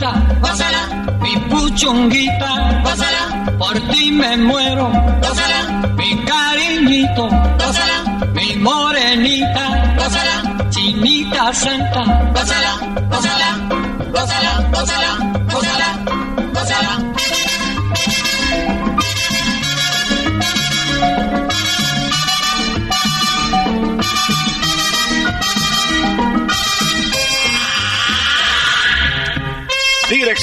Gózala, mi puchunguita, gózala, por ti me muero, gózala, mi cariñito, gózala, mi morenita, gózala, chinita santa, gózala, gózala, gózala, gózala, gózala.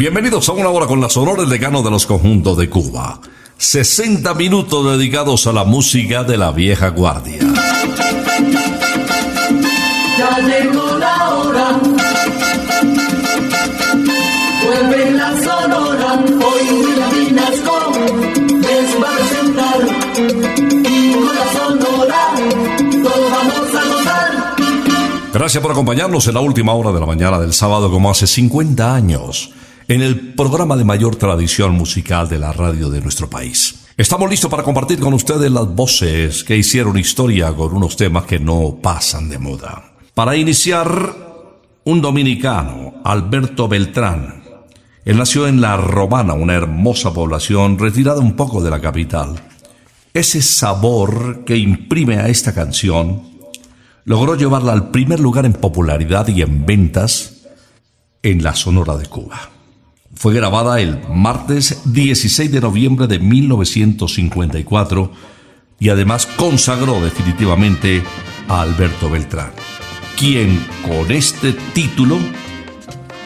Bienvenidos a una hora con la Sonora, el decano de los conjuntos de Cuba. 60 minutos dedicados a la música de la vieja guardia. Ya llegó la hora. Vuelve la sonora. Hoy Vinasco les va a presentar. Y con la sonora todos vamos a gozar. Gracias por acompañarnos en la última hora de la mañana del sábado, como hace 50 años, en el programa de mayor tradición musical de la radio de nuestro país. Estamos listos para compartir con ustedes las voces que hicieron historia con unos temas que no pasan de moda. Para iniciar, un dominicano, Alberto Beltrán. Él nació en La Romana, una hermosa población retirada un poco de la capital. Ese sabor que imprime a esta canción logró llevarla al primer lugar en popularidad y en ventas en la Sonora de Cuba. Fue grabada el martes 16 de noviembre de 1954 y además consagró definitivamente a Alberto Beltrán, quien con este título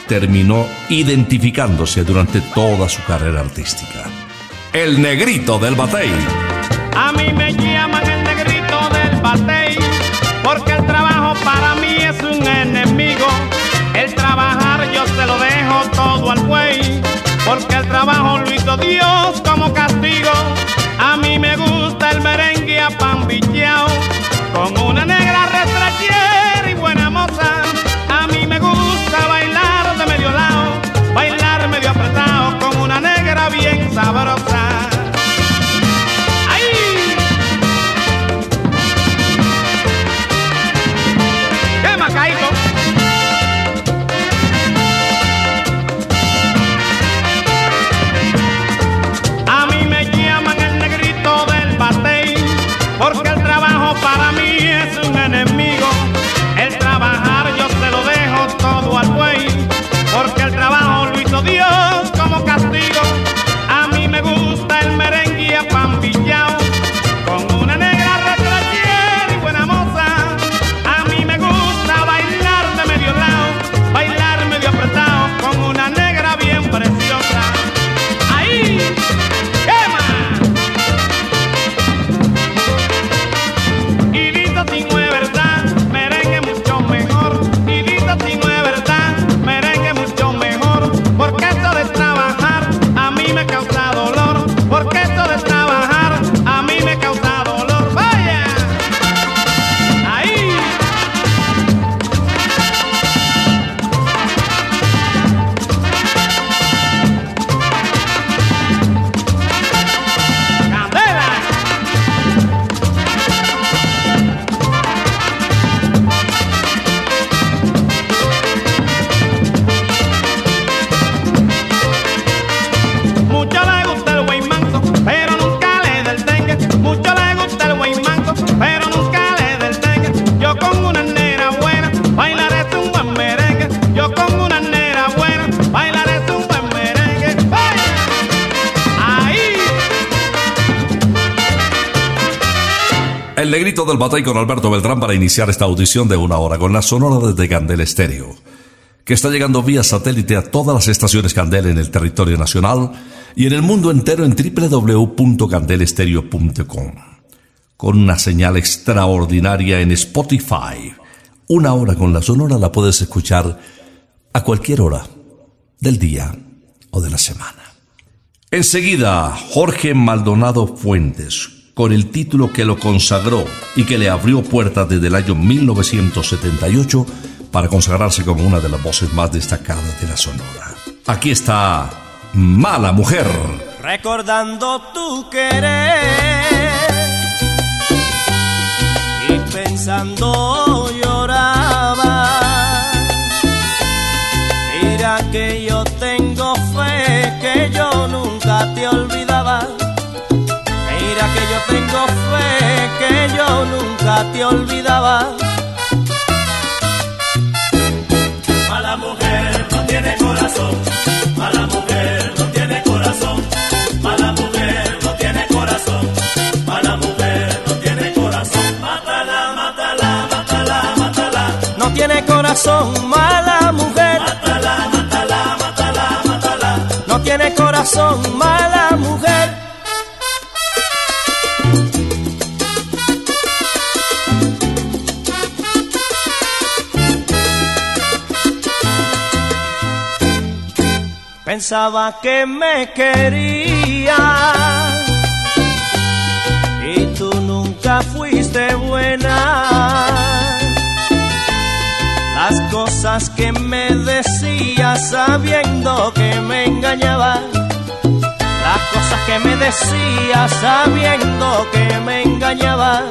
terminó identificándose durante toda su carrera artística. El negrito del batey. A mí me llaman el negrito del batey, porque el trabajo para mí es un enemigo. El trabajar yo se lo dejo todo al el trabajo hizo Dios Del batey con Alberto Beltrán para iniciar esta audición de una hora con la sonora desde Candel Estéreo, que está llegando vía satélite a todas las estaciones Candel en el territorio nacional y en el mundo entero en www.candelestereo.com. Con una señal extraordinaria en Spotify. Una hora con la sonora la puedes escuchar a cualquier hora del día o de la semana. Enseguida, Jorge Maldonado Fuentes, con el título que lo consagró y que le abrió puertas desde el año 1978 para consagrarse como una de las voces más destacadas de la Sonora. Aquí está Mala Mujer. recordando tu querer y pensando lloraba. Mira que yo tengo fe que yo nunca te que yo nunca te olvidaba. Mala mujer no tiene corazón. Mala mujer no tiene corazón. Mala mujer no tiene corazón. Mala mujer no tiene corazón. Mátala, mátala, mátala, mátala. No tiene corazón, mala mujer. Mátala, mátala, mátala, mátala. No tiene corazón, mala mujer. Pensaba que me quería y tú nunca fuiste buena. Las cosas que me decías sabiendo que me engañaba. Las cosas que me decías sabiendo que me engañaba.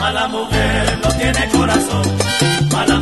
Mala mujer no tiene corazón. Mala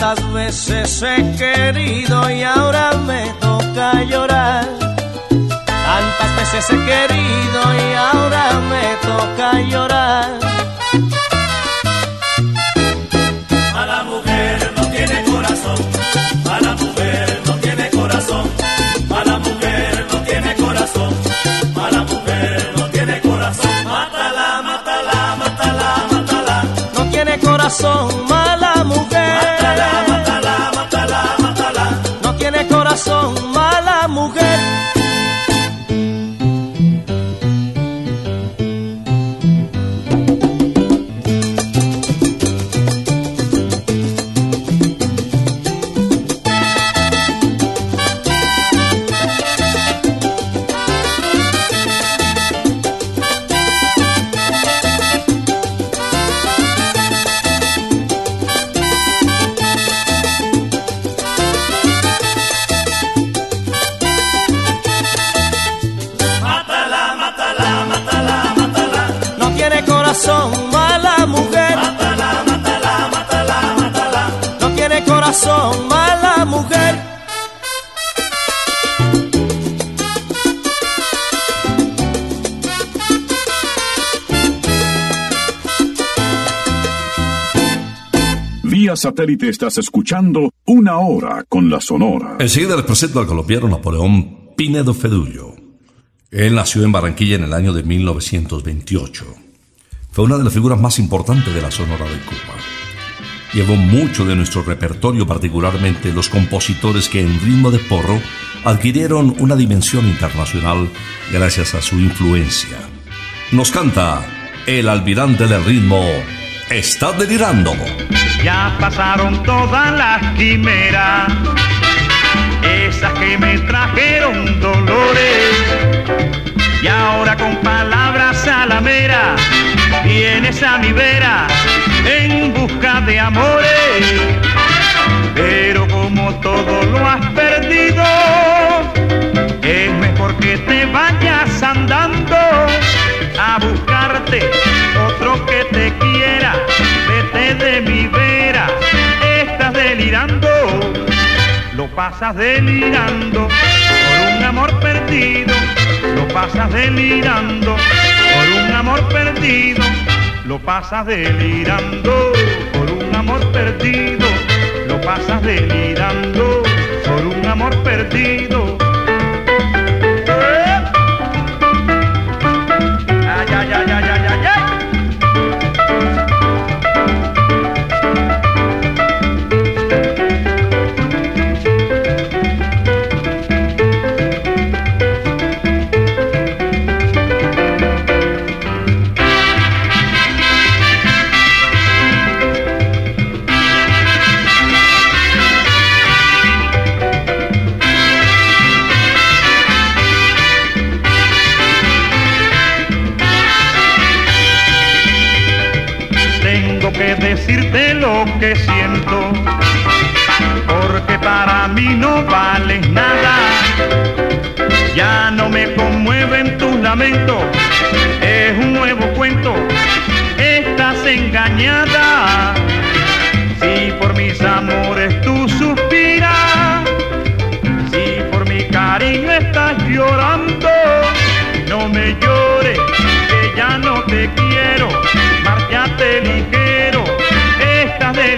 Tantas veces he querido y ahora me toca llorar. Tantas veces he querido y ahora me toca llorar. Mala mujer no tiene corazón, mala mujer no tiene corazón, mala mujer no tiene corazón, mala mujer no tiene corazón. Mátala, mátala, mátala, mátala. No tiene corazón, satélite estás escuchando una hora con la Sonora. Enseguida les presento al colombiano Napoleón Pinedo Fedullo. Él nació en Barranquilla en el año de 1928. Fue una de las figuras más importantes de la Sonora de Cuba. Llevó mucho de nuestro repertorio, particularmente los compositores que en ritmo de porro adquirieron una dimensión internacional gracias a su influencia. Nos canta el almirante del ritmo, Está delirando. Ya pasaron todas las quimeras, esas que me trajeron dolores. Y ahora con palabras salameras vienes a mi vera en busca de amores. Pero como todo lo has perdido, es mejor que te vayas andando buscarte otro que te quiera. Vete de mi vera, estás delirando, lo pasas delirando por un amor perdido, lo pasas delirando por un amor perdido, lo pasas delirando por un amor perdido, lo pasas delirando por un amor perdido. Decirte lo que siento, porque para mí no vales nada. Ya no me conmueven tus lamentos, es un nuevo cuento, estás engañada. Si por mis amores tú suspiras, si por mi cariño estás llorando, no me llores, que ya no te quiero, márchate ligero,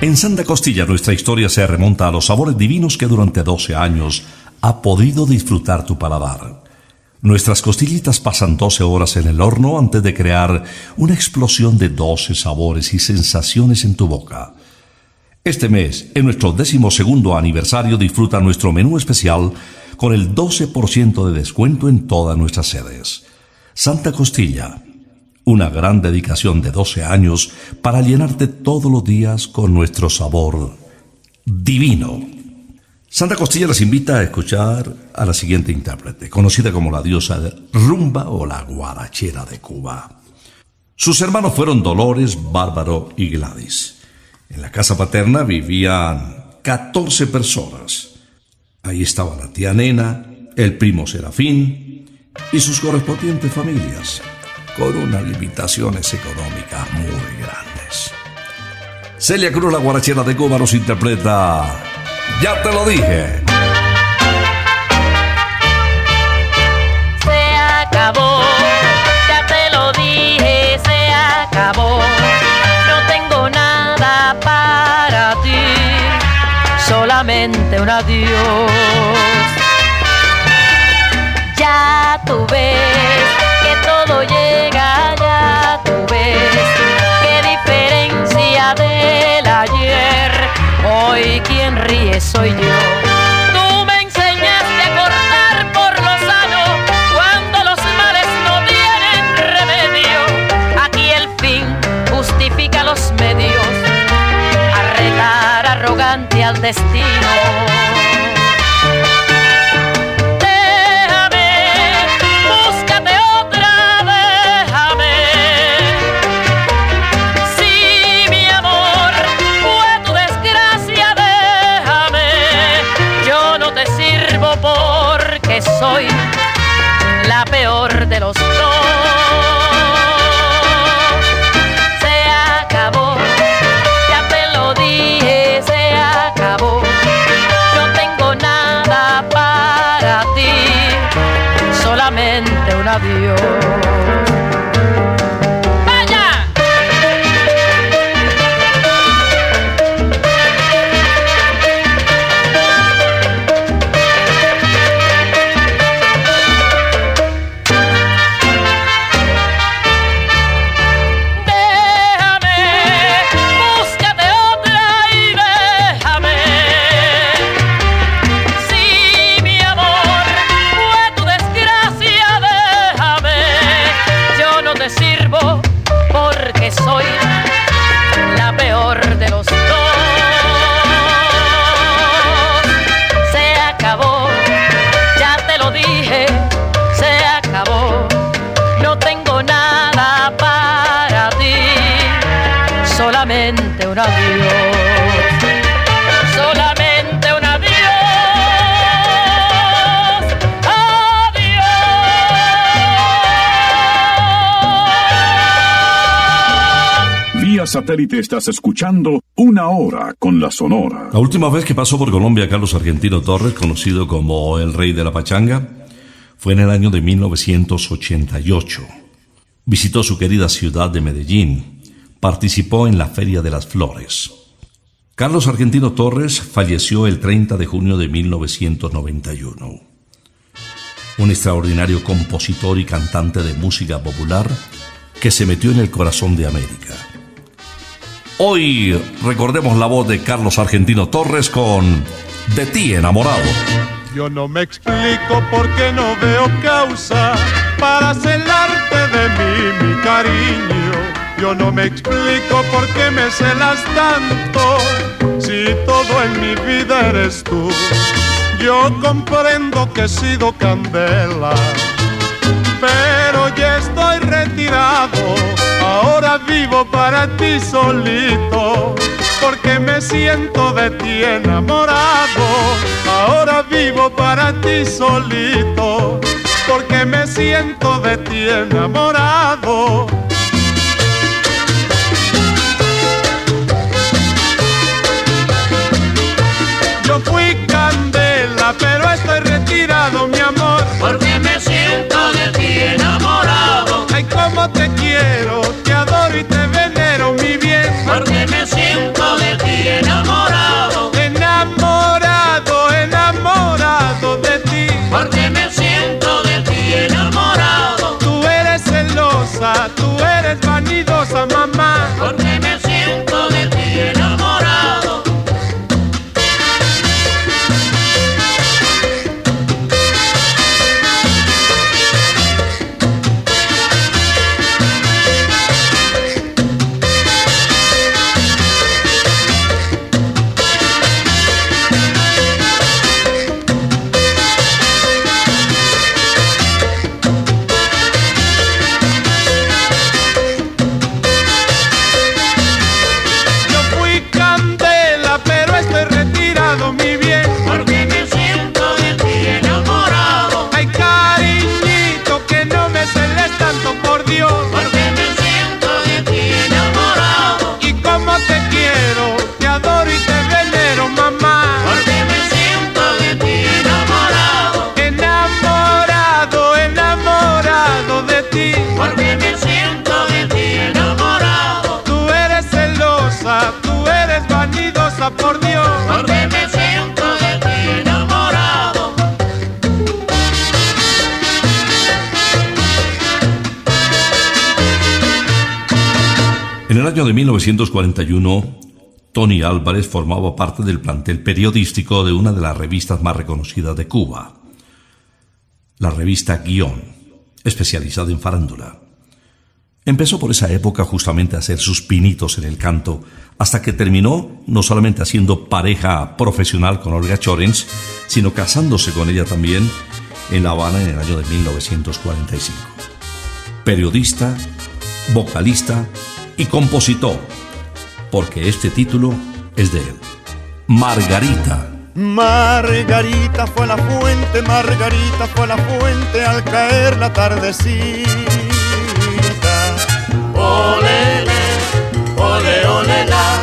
En Santa Costilla nuestra historia se remonta a los sabores divinos que durante 12 años ha podido disfrutar tu paladar. Nuestras costillitas pasan 12 horas en el horno antes de crear una explosión de 12 sabores y sensaciones en tu boca. Este mes, en nuestro decimosegundo aniversario, disfruta nuestro menú especial con el 12% de descuento en todas nuestras sedes. Santa Costilla, una gran dedicación de 12 años para llenarte todos los días con nuestro sabor divino. Santa Costilla les invita a escuchar a la siguiente intérprete, conocida como la diosa de rumba o la guarachera de Cuba. Sus hermanos fueron Dolores, Bárbaro y Gladys. En la casa paterna vivían 14 personas. Ahí estaba la tía Nena, el primo Serafín y sus correspondientes familias, con unas limitaciones económicas muy grandes. Celia Cruz, la guarachera de Cuba, nos interpreta Ya te lo dije. Se acabó, ya te lo dije, se acabó. No tengo nada para ti, solamente un adiós. Ya tú ves llega, ya tú ves qué diferencia del ayer. Hoy quien ríe soy yo. Tú me enseñaste a cortar por lo sano cuando los males no tienen remedio. Aquí el fin justifica los medios. A retar arrogante al destino. Solamente un adiós. Satélite estás escuchando Una Hora con la Sonora. La última vez que pasó por Colombia Carlos Argentino Torres, conocido como el Rey de la Pachanga, fue en el año de 1988. Visitó su querida ciudad de Medellín, participó en la Feria de las Flores. Carlos Argentino Torres falleció el 30 de junio de 1991. Un extraordinario compositor y cantante de música popular que se metió en el corazón de América. Hoy recordemos la voz de Carlos Argentino Torres con De ti enamorado. Yo no me explico por qué no veo causa para celarte de mí, mi cariño. Yo no me explico por qué me celas tanto si todo en mi vida eres tú. Yo comprendo que he sido candela, pero ya estoy retirado. Ahora vivo para ti solito, porque me siento de ti enamorado. Ahora vivo para ti solito, porque me siento de ti enamorado. Yo fui candela, pero estoy retirado, mi amor. Porque me siento de ti enamorado. Ay, cómo te quiero, de 1941, Tony Álvarez formaba parte del plantel periodístico de una de las revistas más reconocidas de Cuba, la revista Guión, especializada en farándula. Empezó por esa época justamente a hacer sus pinitos en el canto, hasta que terminó no solamente haciendo pareja profesional con Olga Chorens, sino casándose con ella también en La Habana en el año de 1945. Periodista, vocalista y compositor, porque este título es de él. Margarita. Margarita fue la fuente, Margarita fue la fuente al caer la tardecita Olele, ole, ole, la.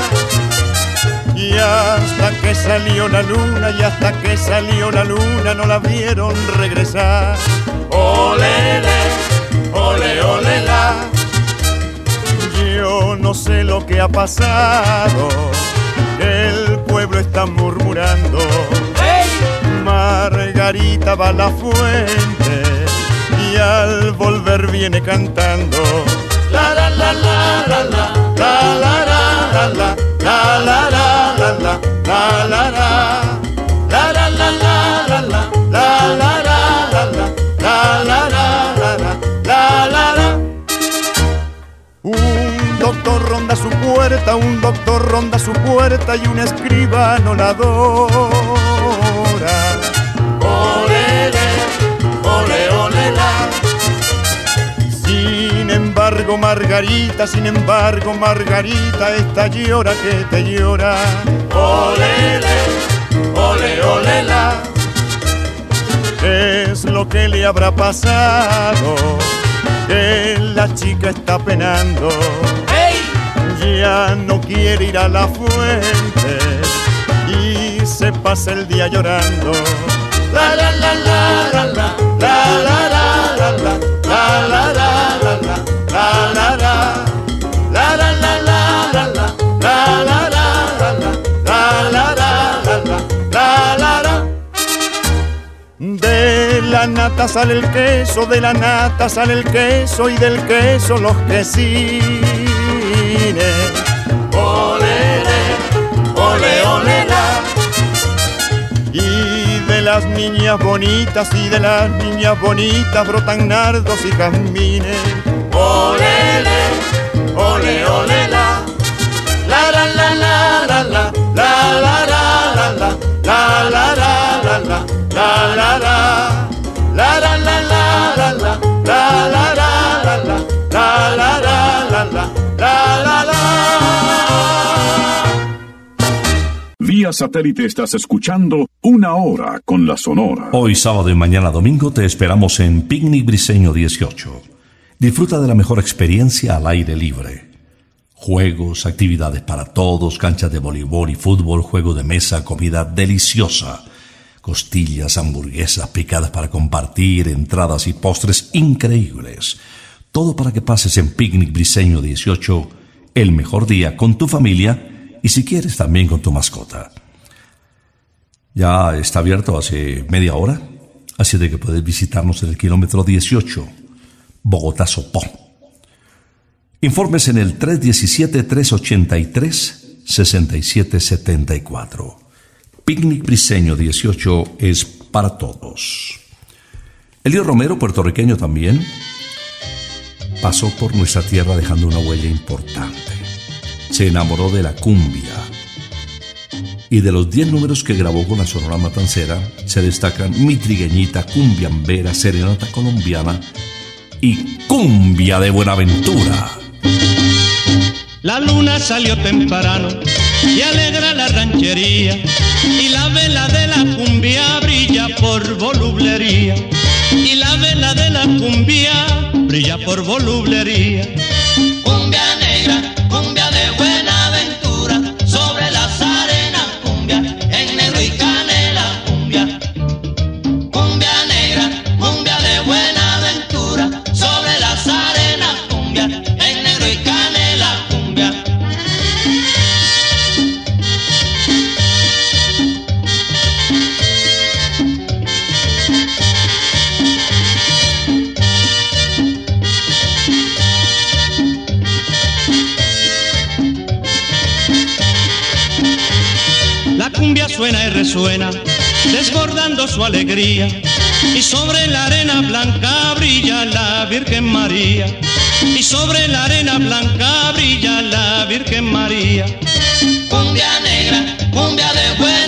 Y hasta que salió la luna, y hasta que salió la luna, no la vieron regresar. Olele, no sé lo que ha pasado, el pueblo está murmurando. Margarita va a la fuente y al volver viene cantando. La la la la la la La la la la la la la la la la la la la la la un doctor ronda su puerta, un doctor ronda su puerta y un escribano la adora. Olele, ole, ole, la. Sin embargo, Margarita, sin embargo, Margarita, esta llora que te llora. Olele, ole, ole, la. Es lo que le habrá pasado que la chica está penando. Ya no quiere ir a la fuente y se pasa el día llorando. La la la la la la La la la la la la la la la la De la nata sale el queso, de la nata sale el queso y del queso los quesines. Olele, ole, ole, la. Y de las niñas bonitas y de las niñas bonitas brotan nardos y jazmines. Olele, ole, ole, la. La la la la la la La la la la la la la la la la la la la la Satélite estás escuchando Una Hora con la Sonora. Hoy sábado y mañana domingo te esperamos en Picnic Briseño 18. Disfruta de la mejor experiencia al aire libre. Juegos, actividades para todos, canchas de voleibol y fútbol, juego de mesa, comida deliciosa. Costillas, hamburguesas picadas para compartir, entradas y postres increíbles. Todo para que pases en Picnic Briseño 18 el mejor día con tu familia y si quieres también con tu mascota. Ya está abierto hace media hora, así de que puedes visitarnos en el kilómetro 18, Bogotá Sopó. Informes en el 317-383-6774. Picnic Briseño 18 es para todos. Elio Romero, puertorriqueño también, pasó por nuestra tierra dejando una huella importante. Se enamoró de la cumbia. Y de los 10 números que grabó con la Sonora Matancera, se destacan Mi Trigueñita, Cumbiambera, Serenata Colombiana y Cumbia de Buenaventura. La luna salió temprano y alegra la ranchería y la vela de la cumbia brilla por volublería y la vela de la cumbia brilla por volublería. Resuena, desbordando su alegría. Y sobre la arena blanca brilla la Virgen María. Y sobre la arena blanca brilla la Virgen María. Cumbia negra, cumbia de buena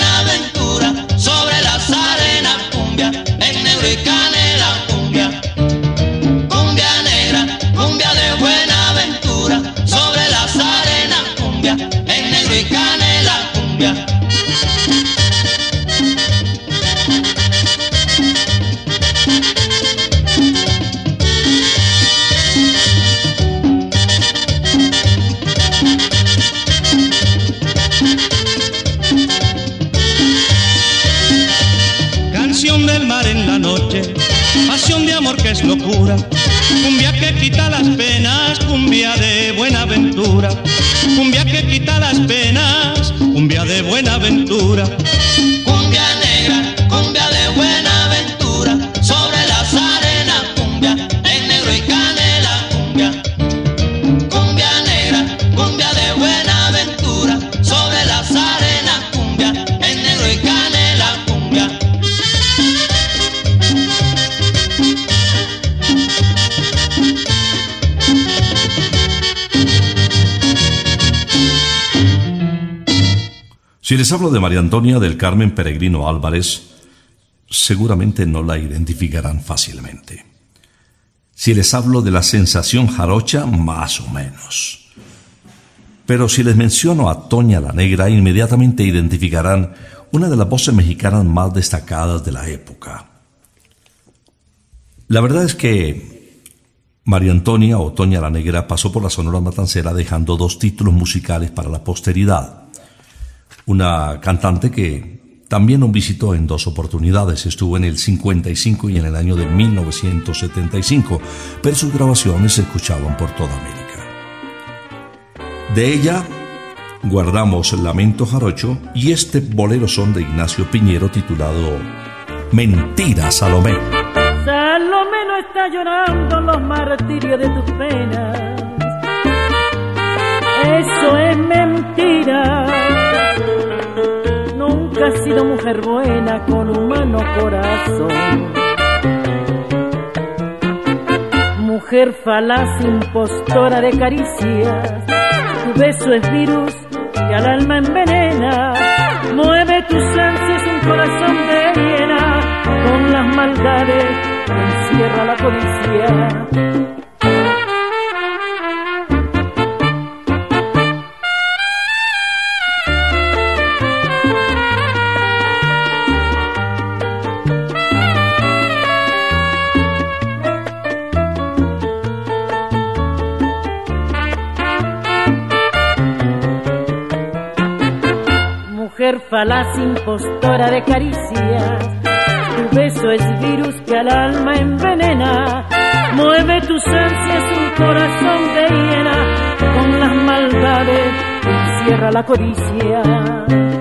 locura. Cumbia que quita las penas, cumbia de buena aventura. Cumbia que quita las penas, cumbia de buena aventura. Si les hablo de María Antonia del Carmen Peregrino Álvarez, seguramente no la identificarán fácilmente. Si les hablo de la sensación jarocha, más o menos. Pero si les menciono a Toña la Negra, inmediatamente identificarán una de las voces mexicanas más destacadas de la época. La verdad es que María Antonia o Toña la Negra pasó por la Sonora Matancera dejando dos títulos musicales para la posteridad. Una cantante que también nos visitó en dos oportunidades, estuvo en el 55 y en el año de 1975, pero sus grabaciones se escuchaban por toda América. De ella guardamos Lamento Jarocho y este bolero son de Ignacio Piñero titulado Mentira Salomé. Salomé no está llorando los martirios de tus penas. Eso es mentira. Nunca has sido mujer buena con humano corazón. Mujer falaz, impostora de caricias. Tu beso es virus que al alma envenena. Mueve tus ansias un corazón de hiena con las maldades encierra la codicia. Falaz, impostora de caricias tu beso es virus que al alma envenena. Mueve tus ansias un corazón de hiena. Con las maldades encierra la codicia.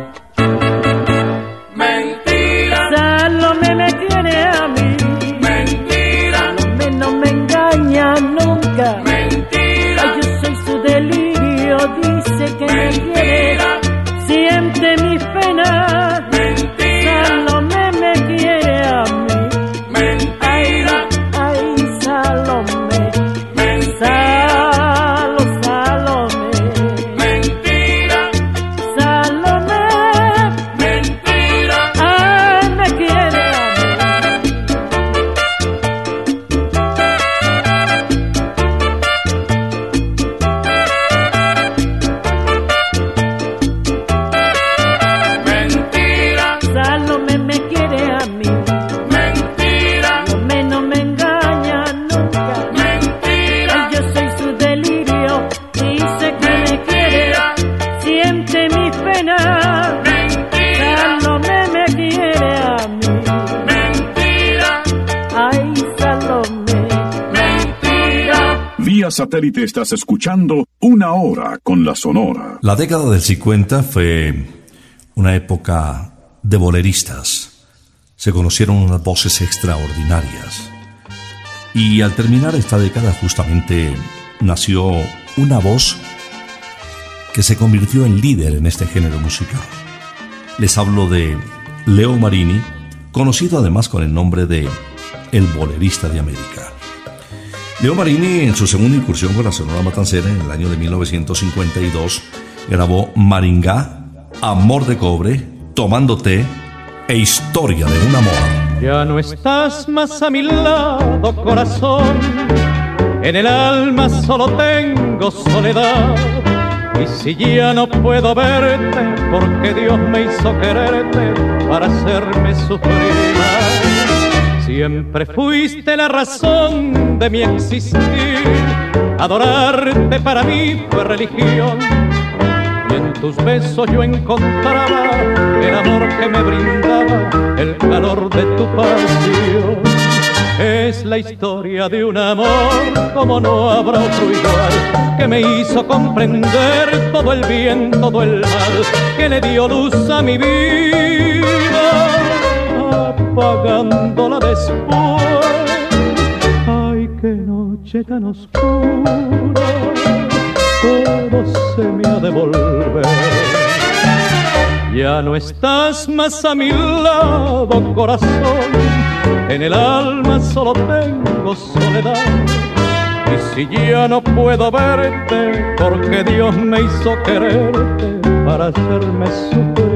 Estás escuchando una hora con la Sonora. La década del 50 fue una época de boleristas. Se conocieron unas voces extraordinarias. Y al terminar esta década justamente nació una voz que se convirtió en líder en este género musical. Les hablo de Leo Marini, conocido además con el nombre de El Bolerista de América. Leo Marini, en su segunda incursión con la Sonora Matancera en el año de 1952, grabó Maringá, Amor de Cobre, Tomando Té e Historia de un Amor. Ya no estás más a mi lado, corazón. En el alma solo tengo soledad. Y si ya no puedo verte, porque Dios me hizo quererte para hacerme sufrir. Siempre fuiste la razón de mi existir. Adorarte para mí fue religión y en tus besos yo encontraba el amor que me brindaba, el calor de tu pasión. Es la historia de un amor como no habrá otro igual, que me hizo comprender todo el bien, todo el mal, que le dio luz a mi vida, apagándola después. Ay, qué noche tan oscura todo se me ha de volver. Ya no estás más a mi lado, corazón. En el alma solo tengo soledad. Y si ya no puedo verte, porque Dios me hizo quererte para hacerme sufrir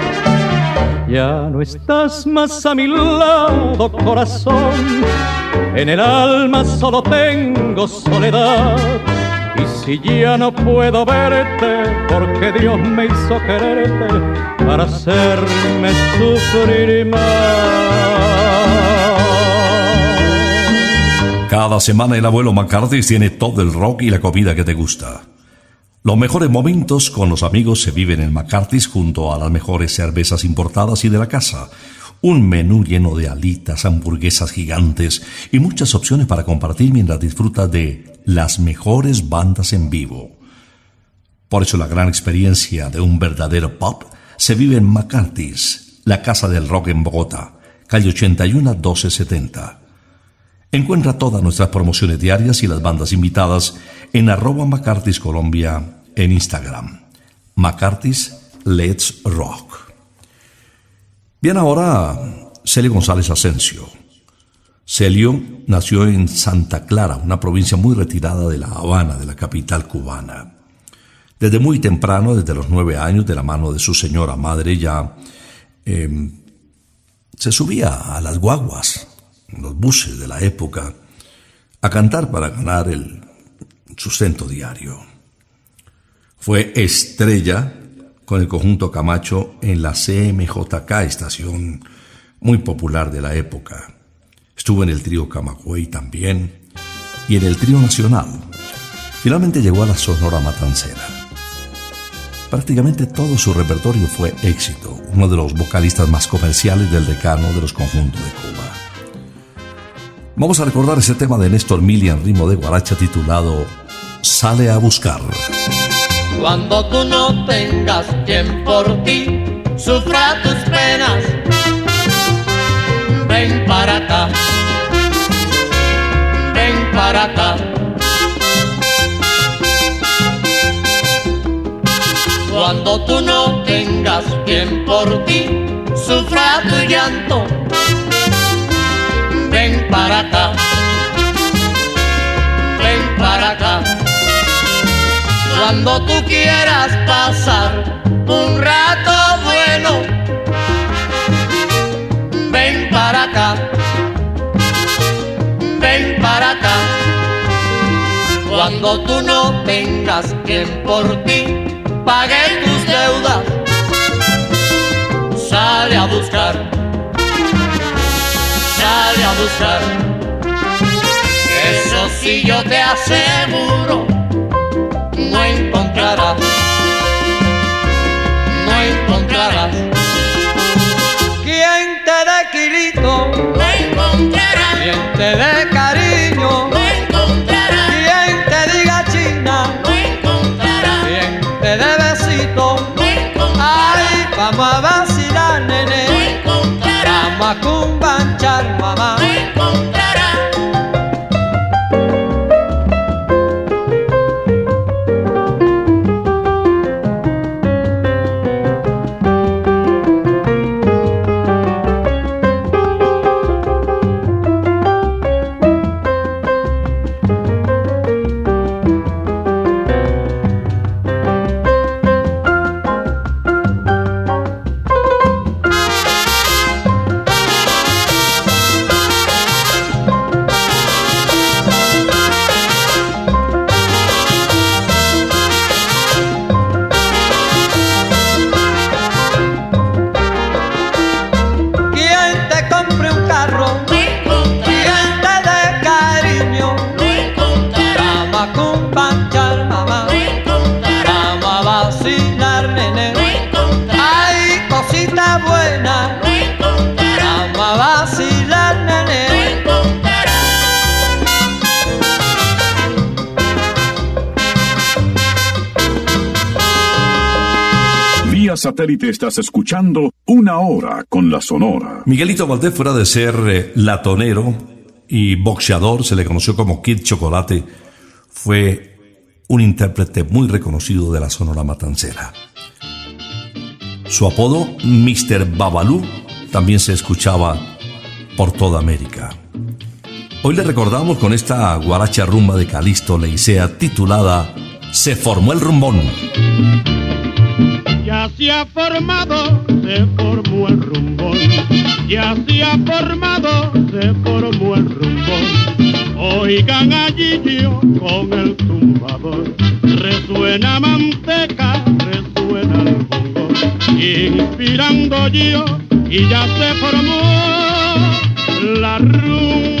Ya no estás más a mi lado, corazón. En el alma solo tengo soledad. Y si ya no puedo verte, porque Dios me hizo quererte para hacerme sufrir más. Cada semana el abuelo McCarthy tiene todo el rock y la comida que te gusta. Los mejores momentos con los amigos se viven en McCarthy's junto a las mejores cervezas importadas y de la casa. Un menú lleno de alitas, hamburguesas gigantes y muchas opciones para compartir mientras disfrutas de las mejores bandas en vivo. Por eso la gran experiencia de un verdadero pop se vive en McCarthy's, la casa del rock en Bogotá, calle 81 1270. Encuentra todas nuestras promociones diarias y las bandas invitadas en arroba McCarthy's Colombia en Instagram. McCarthy's Let's Rock. Bien, ahora Celio González Asensio. Celio nació en Santa Clara, una provincia muy retirada de La Habana, de la capital cubana. Desde muy temprano, desde los nueve años, de la mano de su señora madre, ya eh, se subía a las guaguas, los buses de la época, a cantar para ganar el sustento diario. Fue estrella con el conjunto Camacho en la CMJK, estación muy popular de la época. Estuvo en el trío Camagüey también y en el trío nacional. Finalmente llegó a la Sonora Matancera. Prácticamente todo su repertorio fue éxito, uno de los vocalistas más comerciales del decano de los conjuntos de Cuba. Vamos a recordar ese tema de Néstor Milian, ritmo de guaracha titulado Sale a buscar. Cuando tú no tengas quien por ti sufra tus penas, ven para acá, ven para acá. Cuando tú no tengas quien por ti sufra tu llanto, ven para acá, ven para acá. Cuando tú quieras pasar un rato bueno, ven para acá, ven para acá. Cuando tú no tengas quien por ti pague tus deudas, sale a buscar sale a buscar. Eso sí yo te aseguro, no encontrarás, no encontrarás. Quien te dé kilito, no encontrarás. Quien te dé cariño, no encontrarás. Quien te diga china, no encontrarás. Quien te dé besito, no encontrarás. Ay, vamos a vacilar, nene. No encontrarás. Vamos a cumbanchar, mamá. Satélite estás escuchando Una Hora con la Sonora. Miguelito Valdés, fuera de ser eh, latonero y boxeador, se le conoció como Kid Chocolate, fue un intérprete muy reconocido de la Sonora Matancera. Su apodo, Mr. Babalú, también se escuchaba por toda América. Hoy le recordamos con esta guaracha rumba de Calixto Leicea titulada Se formó el rumbón. Ya se ha formado, se formó el rumbón. Ya se ha formado, se formó el rumbón. Oigan allí yo con el tumbador. Resuena manteca, resuena el bongo. Inspirando yo y ya se formó la rumba.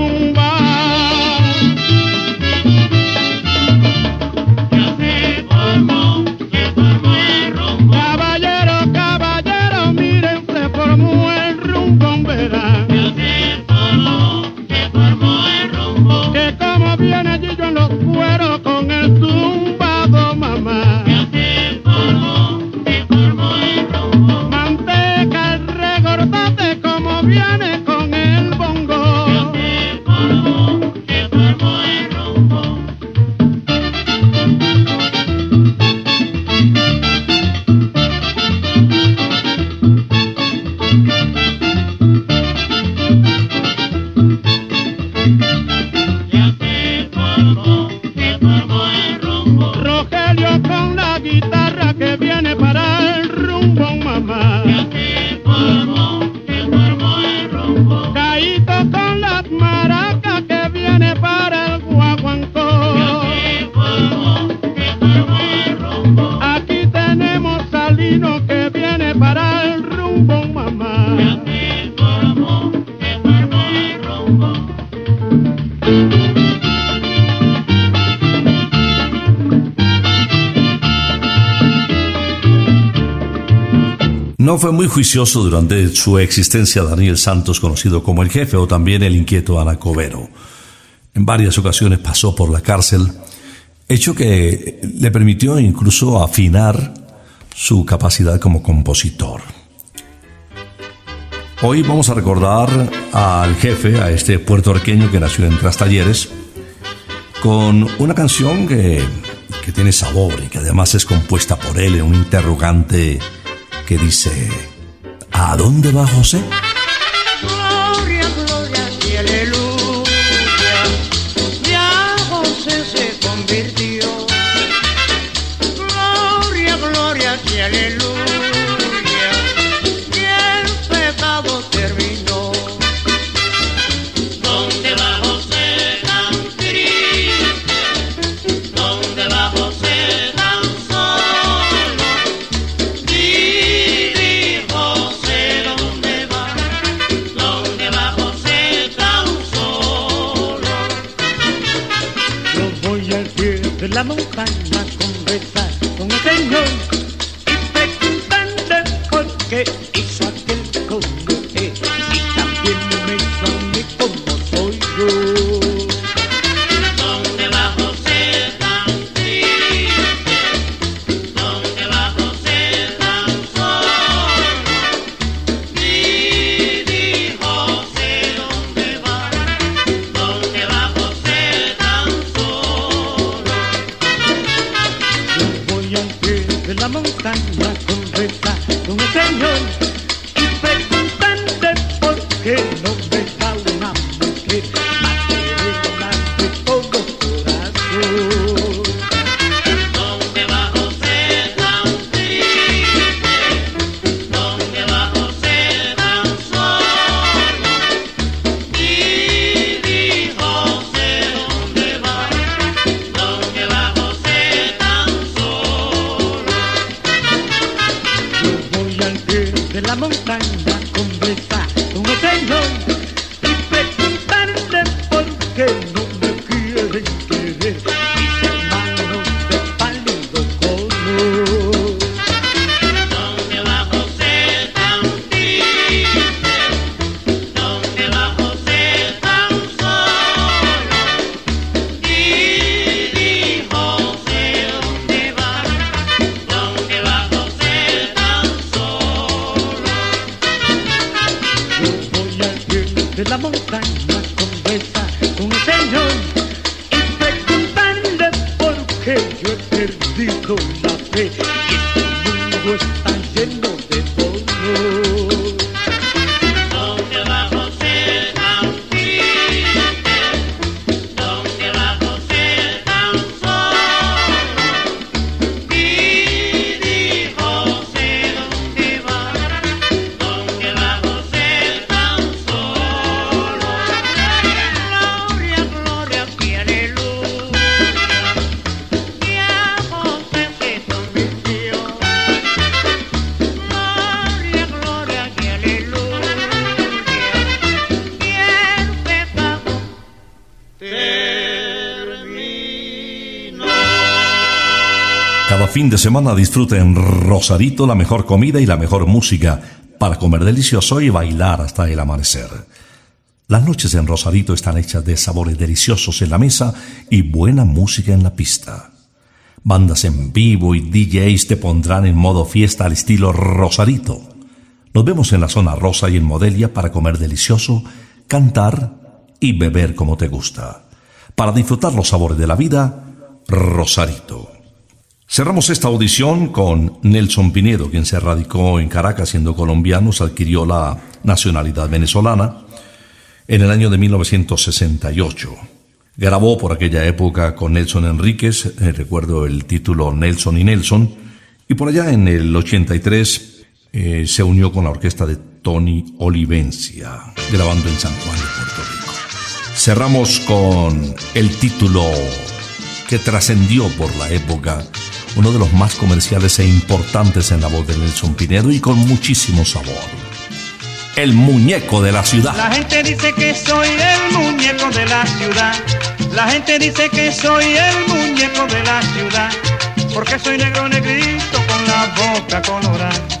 No fue muy juicioso durante su existencia Daniel Santos, conocido como el jefe, o también el inquieto Anacobero. En varias ocasiones pasó por la cárcel, hecho que le permitió incluso afinar su capacidad como compositor. Hoy vamos a recordar al jefe, a este puertorriqueño que nació en Trastalleres, con una canción que que tiene sabor y que además es compuesta por él en un interrogante que dice, ¿a dónde va José? De semana disfruta en Rosarito la mejor comida y la mejor música para comer delicioso y bailar hasta el amanecer. Las noches en Rosarito están hechas de sabores deliciosos en la mesa y buena música en la pista. Bandas en vivo y DJs te pondrán en modo fiesta al estilo Rosarito. Nos vemos en la zona rosa y en Modelia para comer delicioso, cantar y beber como te gusta. Para disfrutar los sabores de la vida, Rosarito. Cerramos esta audición con Nelson Pinedo, quien se radicó en Caracas siendo colombiano, se adquirió la nacionalidad venezolana en el año de 1968. Grabó por aquella época con Nelson Enríquez, eh, recuerdo el título Nelson y Nelson, y por allá en el 83 eh, se unió con la orquesta de Tony Olivencia, grabando en San Juan de Puerto Rico. Cerramos con el título que trascendió por la época, uno de los más comerciales e importantes en la voz de Nelson Pinedo y con muchísimo sabor. El muñeco de la ciudad. La gente dice que soy el muñeco de la ciudad. La gente dice que soy el muñeco de la ciudad. Porque soy negro negrito con la boca colorada.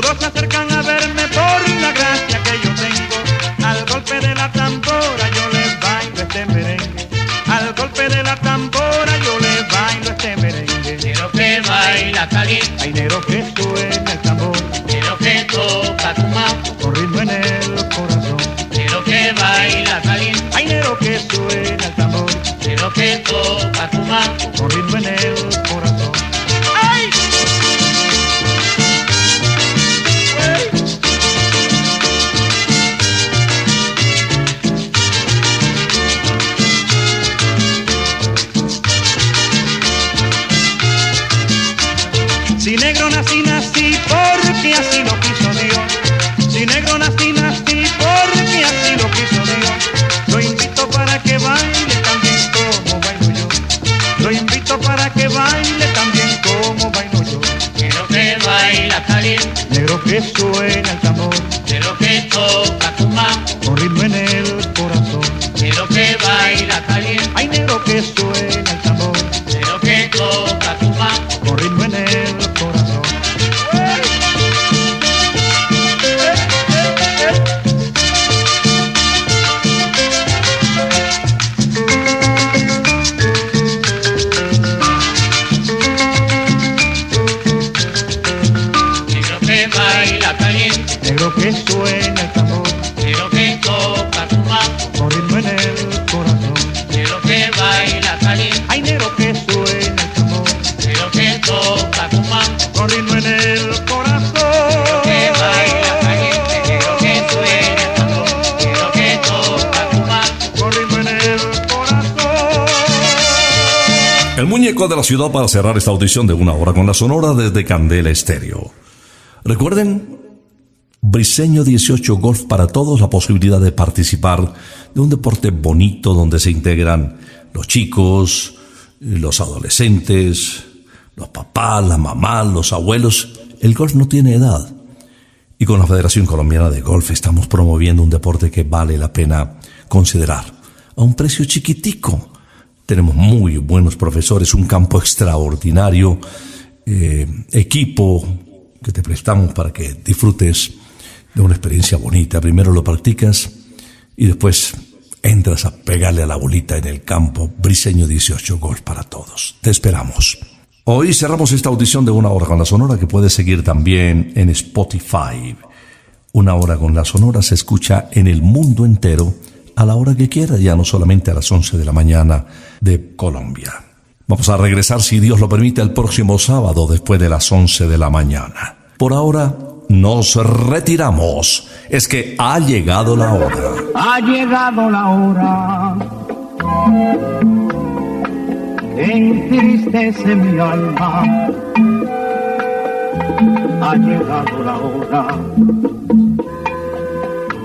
Todos se acercan a verme por la gracia que yo tengo. Al golpe de la tambora yo les bailo este merengue. Al golpe de la tambora yo les bailo este merengue. Quiero que baila caliente, Ay, negro que suena el tambor, quiero que toca tu mano, con ritmo en el corazón. quiero que baila caliente, Ay, negro que suena el tambor, quiero que toca tu mano. con ritmo en el ciudad para cerrar esta audición de una hora con la sonora desde Candela Estéreo. Recuerden, Briseño 18 Golf para todos, la posibilidad de participar de un deporte bonito donde se integran los chicos, los adolescentes, los papás, la mamá, los abuelos. El golf no tiene edad. Y con la Federación Colombiana de Golf estamos promoviendo un deporte que vale la pena considerar a un precio chiquitico. Tenemos muy buenos profesores, un campo extraordinario, eh, equipo que te prestamos para que disfrutes de una experiencia bonita. Primero lo practicas y después entras a pegarle a la bolita en el campo. Briseño 18 Golf para todos. Te esperamos. Hoy cerramos esta audición de una hora con la sonora que puedes seguir también en Spotify. Una hora con la sonora se escucha en el mundo entero a la hora que quiera, ya no solamente a las 11 de la mañana de Colombia. Vamos a regresar, si Dios lo permite, el próximo sábado después de las 11 de la mañana. Por ahora, nos retiramos. Es que ha llegado la hora. Ha llegado la hora entristece mi alma. Ha llegado la hora